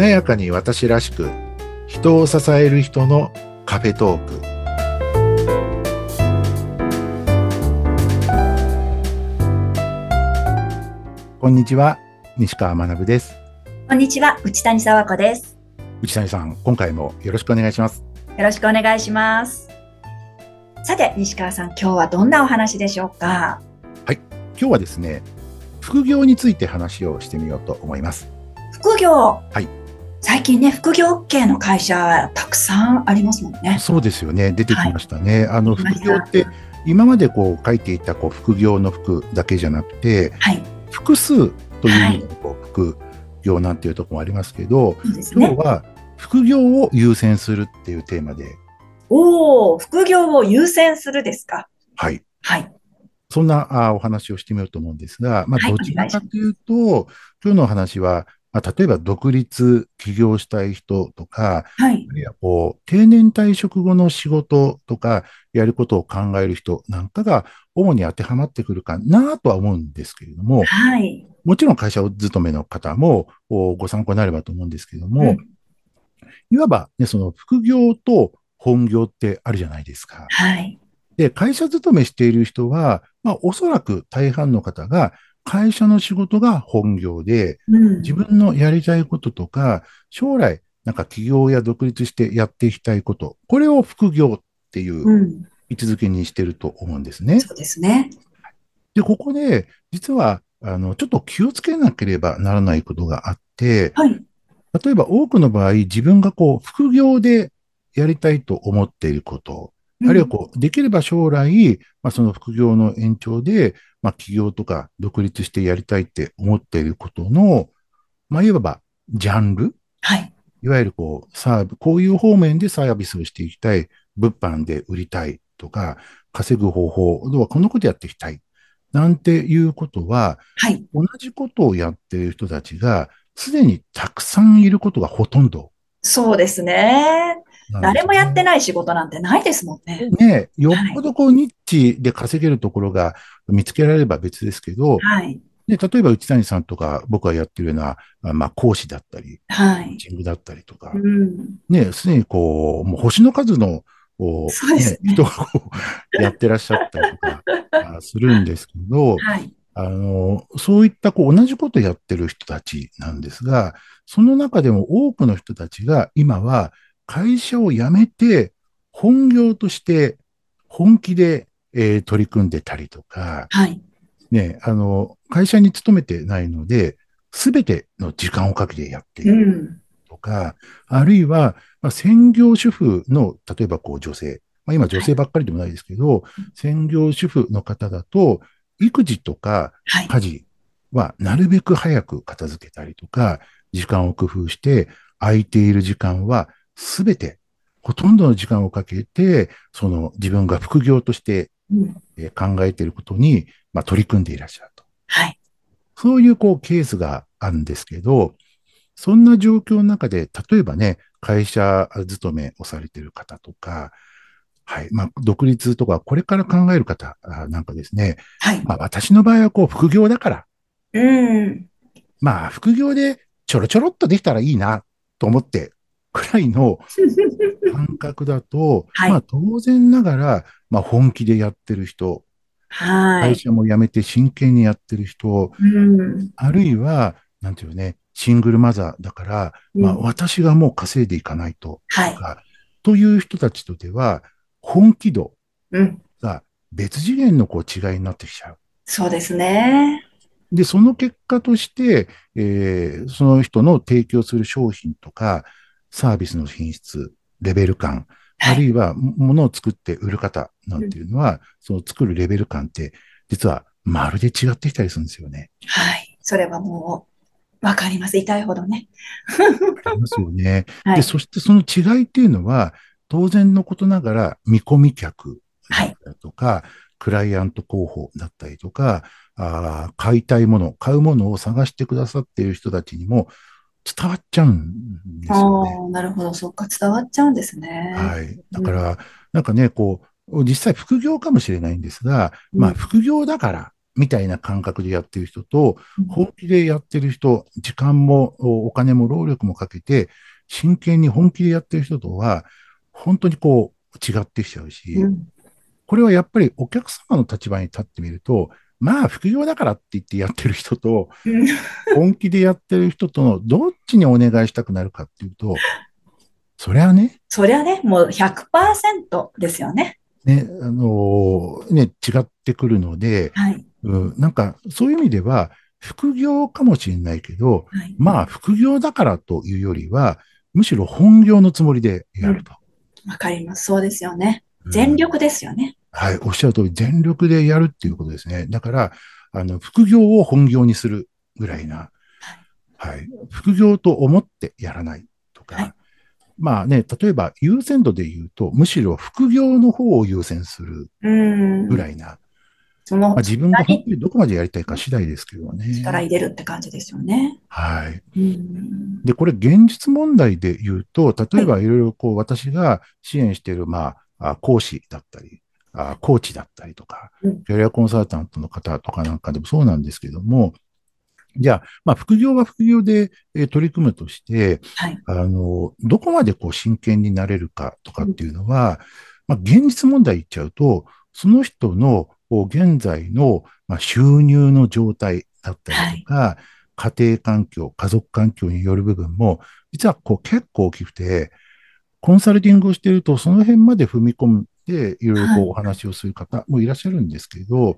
華やかに私らしく人を支える人のカフェトーク。こんにちは西川学です。こんにちは内谷沢子です。内谷さん今回もよろしくお願いします。よろしくお願いします。さて西川さん今日はどんなお話でしょうか？はい。今日はですね副業について話をしてみようと思います。副業？はい最近ね、副業系の会社たくさんありますもんね。そうですよね。出てきましたね。はい、あの、副業って、今までこう書いていたこう副業の服だけじゃなくて、はい、複数という意味のこう副業なんていうところもありますけど、はい、今日は副業を優先するっていうテーマで。おお、副業を優先するですか？はい。はい。そんなあお話をしてみようと思うんですが、まあ、どちらかというと、はい、今日の話は、まあ、例えば独立起業したい人とか、はい、やこう定年退職後の仕事とかやることを考える人なんかが主に当てはまってくるかなとは思うんですけれども、はい、もちろん会社勤めの方もご参考になればと思うんですけれども、うん、いわば、ね、その副業と本業ってあるじゃないですか。はい、で、会社勤めしている人は、まあ、おそらく大半の方が会社の仕事が本業で、うん、自分のやりたいこととか、将来、なんか起業や独立してやっていきたいこと、これを副業っていう位置づけにしてると思うんですね。うん、そうですね。で、ここで、実は、あの、ちょっと気をつけなければならないことがあって、はい、例えば多くの場合、自分がこう、副業でやりたいと思っていること、あるいはこう、できれば将来、まあ、その副業の延長で、まあ、起業とか独立してやりたいって思っていることの、まあ、いわば、ジャンル？はい。いわゆるこう、サーブ、こういう方面でサービスをしていきたい、物販で売りたいとか、稼ぐ方法、要はこのことやっていきたい。なんていうことは、はい。同じことをやっている人たちが、すでにたくさんいることがほとんど。そうですね。誰もやってない仕事なんてないですもんね。ねよっぽどこう、ニッチで稼げるところが見つけられれば別ですけど、はい。で、例えば内谷さんとか僕がやってるような、まあ、講師だったり、はい。チングだったりとか、うん、ね、すでにこう、もう星の数の、こう、そうですね、人がこう、やってらっしゃったりとか するんですけど、はい。あの、そういったこう同じことやってる人たちなんですが、その中でも多くの人たちが今は会社を辞めて、本業として本気で、えー、取り組んでたりとか、はい。ね、あの、会社に勤めてないので、すべての時間をかけてやっているとか、うん、あるいは、まあ、専業主婦の、例えばこう女性、まあ、今女性ばっかりでもないですけど、はい、専業主婦の方だと、育児とか家事はなるべく早く片付けたりとか、時間を工夫して、空いている時間はすべて、ほとんどの時間をかけて、その自分が副業として、え考えていることに、まあ、取り組んでいらっしゃると。はい。そういうこうケースがあるんですけど、そんな状況の中で、例えばね、会社勤めをされている方とか、はい。まあ、独立とか、これから考える方なんかですね。はい。まあ、私の場合は、こう、副業だから。うん。まあ、副業でちょろちょろっとできたらいいなと思ってくらいの感覚だと、はい、まあ当然ながら、まあ本気でやってる人、はい、会社も辞めて真剣にやってる人、うん、あるいは、なんていうね、シングルマザーだから、うん、まあ私がもう稼いでいかないと、はい、という人たちとでは、本気度が別次元のこう違いになってきちゃう。そうですね。で、その結果として、えー、その人の提供する商品とか、サービスの品質、レベル感、あるいは物を作って売る方なんていうのは、うん、その作るレベル感って、実はまるで違ってきたりするんですよね。はい。それはもう、わかります。痛いほどね。ありますよね。はい、で、そしてその違いっていうのは、当然のことながら見込み客だとか、はい、クライアント候補だったりとか、あ買いたいもの、買うものを探してくださっている人たちにも、伝わっちゃうんですよね。なるほど、そっか、伝わっちゃうんですね。はい。だから、うん、なんかね、こう、実際副業かもしれないんですが、うん、まあ、副業だから、みたいな感覚でやってる人と、本気でやってる人、時間もお金も労力もかけて、真剣に本気でやってる人とは、本当にこう違ってきちゃうし、うん、これはやっぱりお客様の立場に立ってみると、まあ副業だからって言ってやってる人と、本気でやってる人とのどっちにお願いしたくなるかっていうと、そりゃね。そりゃね、もう100%ですよね。ね、あのー、ね、違ってくるので、はい、うん、なんかそういう意味では、副業かもしれないけど、はい、まあ副業だからというよりは、むしろ本業のつもりでやると。わ、うん、かります。そうですよね。全力ですよね、うん、はい。おっしゃる通り、全力でやるっていうことですね。だから、あの、副業を本業にするぐらいな、はい。はい、副業と思ってやらないとか、はい、まあね、例えば優先度で言うと、むしろ副業の方を優先するぐらいな、その、まあ、自分が本当にどこまでやりたいか次第ですけどね。力入れるって感じですよね。はい。で、これ現実問題で言うと、例えばいろいろこう、私が支援している、まあ、講師だったり、あコーチだったりとか、キャリアコンサルタントの方とかなんかでもそうなんですけども、じゃあ、まあ、副業は副業で、えー、取り組むとして、はい、あの、どこまでこう真剣になれるかとかっていうのは、うん、まあ、現実問題言っちゃうと、その人の現在の、まあ、収入の状態だったりとか、はい、家庭環境、家族環境による部分も、実はこう結構大きくて、コンサルティングをしていると、その辺まで踏み込んで、いろいろこうお話をする方もいらっしゃるんですけど、はい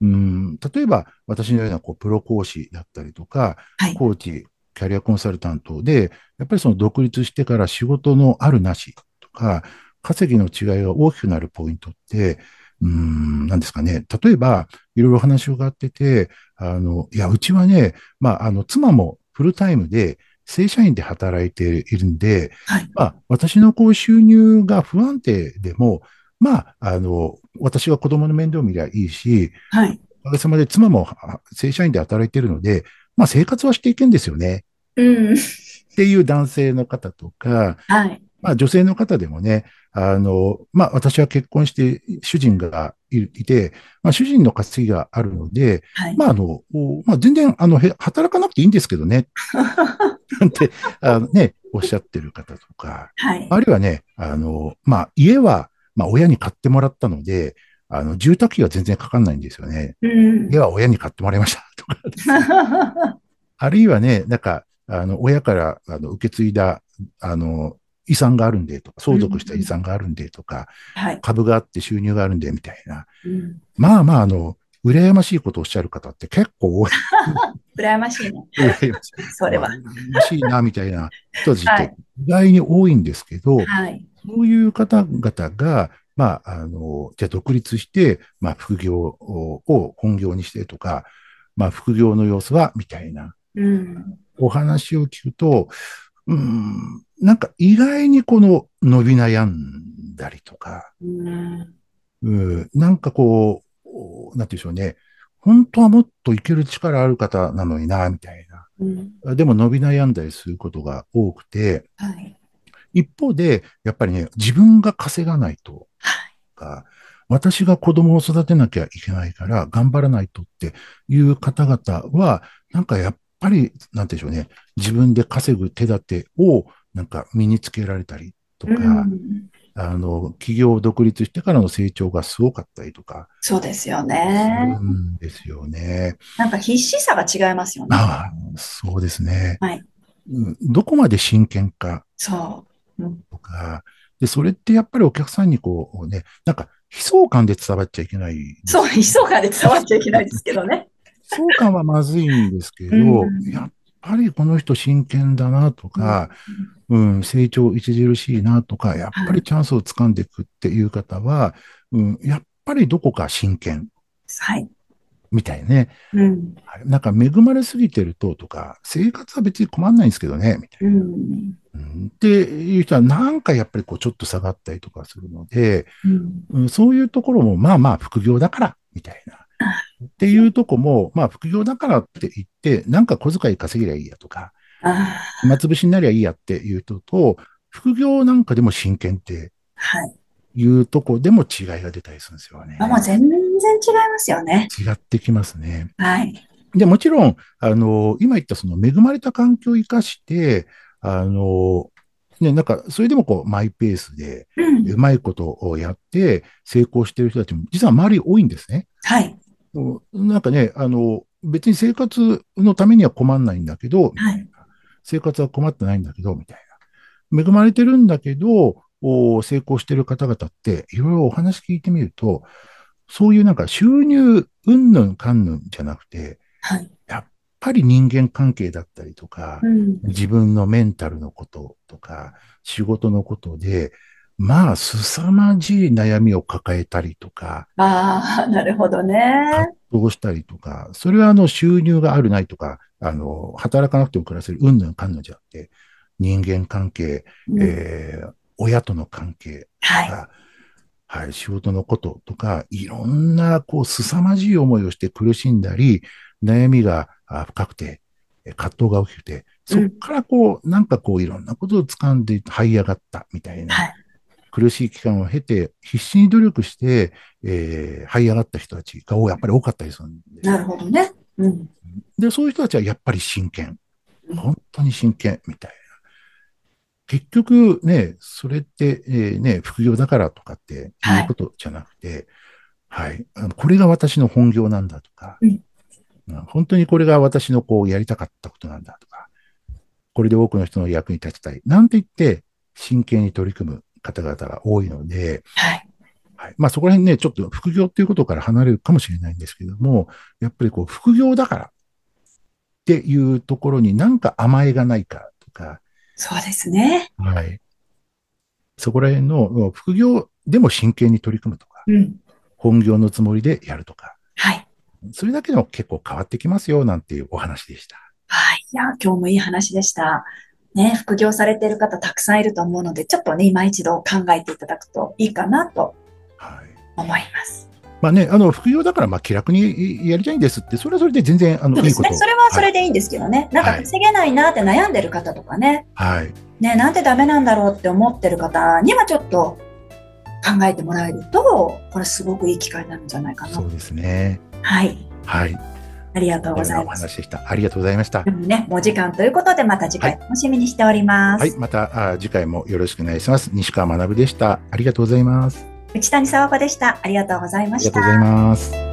うん、例えば私のようなこうプロ講師だったりとか、はい、コーチ、キャリアコンサルタントで、やっぱりその独立してから仕事のあるなしとか、稼ぎの違いが大きくなるポイントって、うん、なんですかね。例えば、いろいろ話を伺ってて、あの、いや、うちはね、まあ、あの、妻もフルタイムで、正社員で働いているんで、はい、まあ、私のこう収入が不安定でも、まあ、あの、私が子供の面倒を見りゃいいし、はい。おかげさまで妻も正社員で働いているので、まあ生活はしていけんですよね。うん。っていう男性の方とか、はい。まあ女性の方でもね、あの、まあ私は結婚して主人がいて、まあ主人の稼ぎがあるので、はい、まああの、まあ全然あの、働かなくていいんですけどね。なんて、あのね、おっしゃってる方とか、はい。あるいはね、あの、まあ家は、まあ、親に買ってもらったので、あの、住宅費は全然かかんないんですよね。うん。家は親に買ってもらいました とか。あるいはね、なんか、あの、親から、あの、受け継いだ、あの、遺産があるんでとか、相続した遺産があるんでとか、うんはい、株があって収入があるんでみたいな。うん、まあまあ、あの、羨ましいことをおっしゃる方って結構多い。羨ましいね。羨ましい。それは。羨ましいな、みたいな人たちって意外に多いんですけど、はい、そういう方々が、まあ、あの、じゃあ独立して、まあ、副業を本業にしてとか、まあ、副業の様子は、みたいな、うん、お話を聞くと、うん、なんか意外にこの伸び悩んだりとか、うん、うん、なんかこう、なんていうんでしょうね、本当はもっといける力ある方なのにな、みたいな。うん、でも伸び悩んだりすることが多くて、はい、一方で、やっぱりね、自分が稼がないと、か、私が子供を育てなきゃいけないから頑張らないとっていう方々は、なんかやっぱり、なんてでしょうね、自分で稼ぐ手立てをなんか身につけられたりとか、うん、あの、企業を独立してからの成長がすごかったりとか。そうですよね。うんですよね。なんか必死さが違いますよね。ああ、そうですね。はい。どこまで真剣か。そう。とか、で、それってやっぱりお客さんにこうね、なんか悲壮感で伝わっちゃいけない。そう、悲壮感で伝わっちゃいけないですけどね。悲壮感はまずいんですけど、うん、やっぱりこの人真剣だなとか、うん、うん、成長著しいなとか、やっぱりチャンスを掴んでいくっていう方は、うん、やっぱりどこか真剣。はい。みたいね。うん。なんか恵まれすぎてるととか、生活は別に困んないんですけどね、みたいな。うん、うん、っていう人はなんかやっぱりこうちょっと下がったりとかするので、うん、そういうところもまあまあ副業だから、みたいな。っていうとこも、まあ副業だからって言って、なんか小遣い稼げりゃいいやとか、暇つぶしになりゃいいやっていうとと、副業なんかでも真剣って、はい。いうとこでも違いが出たりするんですよね。あもう全然違いますよね。違ってきますね。はい。で、もちろん、あの、今言ったその恵まれた環境を生かして、あの、ね、なんか、それでもこう、マイペースで、うまいことをやって、成功してる人たちも、実は周り多いんですね。はい。なんかね、あの、別に生活のためには困んないんだけど、はい、生活は困ってないんだけど、みたいな。恵まれてるんだけど、成功してる方々って、いろいろお話聞いてみると、そういうなんか収入、うんぬんかんぬんじゃなくて、はい、やっぱり人間関係だったりとか、うん、自分のメンタルのこととか、仕事のことで、まあ、凄まじい悩みを抱えたりとか。ああ、なるほどね。葛藤したりとか、それはあの収入があるないとか、あの、働かなくても暮らせる、うんぬんかんぬんじゃなくて、人間関係、うん、えー、親との関係とか、はいはい、仕事のこととか、いろんな、こう、凄まじい思いをして苦しんだり、悩みが深くて、葛藤が大きくて、そこからこう、うん、なんかこう、いろんなことを掴んで這い上がったみたいな、はい、苦しい期間を経て、必死に努力して、えー、這い上がった人たちがやっぱり多かったりするんです。なるほどね。うん。で、そういう人たちはやっぱり真剣。本当に真剣みたいな。結局ね、それって、えー、ね、副業だからとかっていうことじゃなくて、はい、はい、あのこれが私の本業なんだとか、うん、本当にこれが私のこうやりたかったことなんだとか、これで多くの人の役に立ちたい。なんて言って真剣に取り組む方々が多いので、はい。はい、まあそこら辺ね、ちょっと副業っていうことから離れるかもしれないんですけども、やっぱりこう副業だからっていうところになんか甘えがないかとか。そうですね。はい。そこら辺の副業でも真剣に取り組むとか、うん、本業のつもりでやるとか。はい。それだけでも結構変わってきますよ、なんていうお話でした。はい。いや、今日もいい話でした。ね、副業されている方たくさんいると思うので、ちょっとね、今一度考えていただくといいかなと思います。はいまあね、あの副業だからまあ気楽にやりたいんですって、それはそれで全然あの、ね、いいことそれはそれでいいんですけどね、はい、なんか稼げないなって悩んでる方とかね、はい、ね、なんでダメなんだろうって思ってる方にはちょっと考えてもらえると、これすごくいい機会になるんじゃないかな。そうですね。はい。はい。ありがとうございます。ありがとうございました。ね、もう時間ということで、また次回楽しみにしております。はい、はい、またあ次回もよろしくお願いします。西川学でした。ありがとうございます。内谷沢子でした。ありがとうございました。ありがとうございます。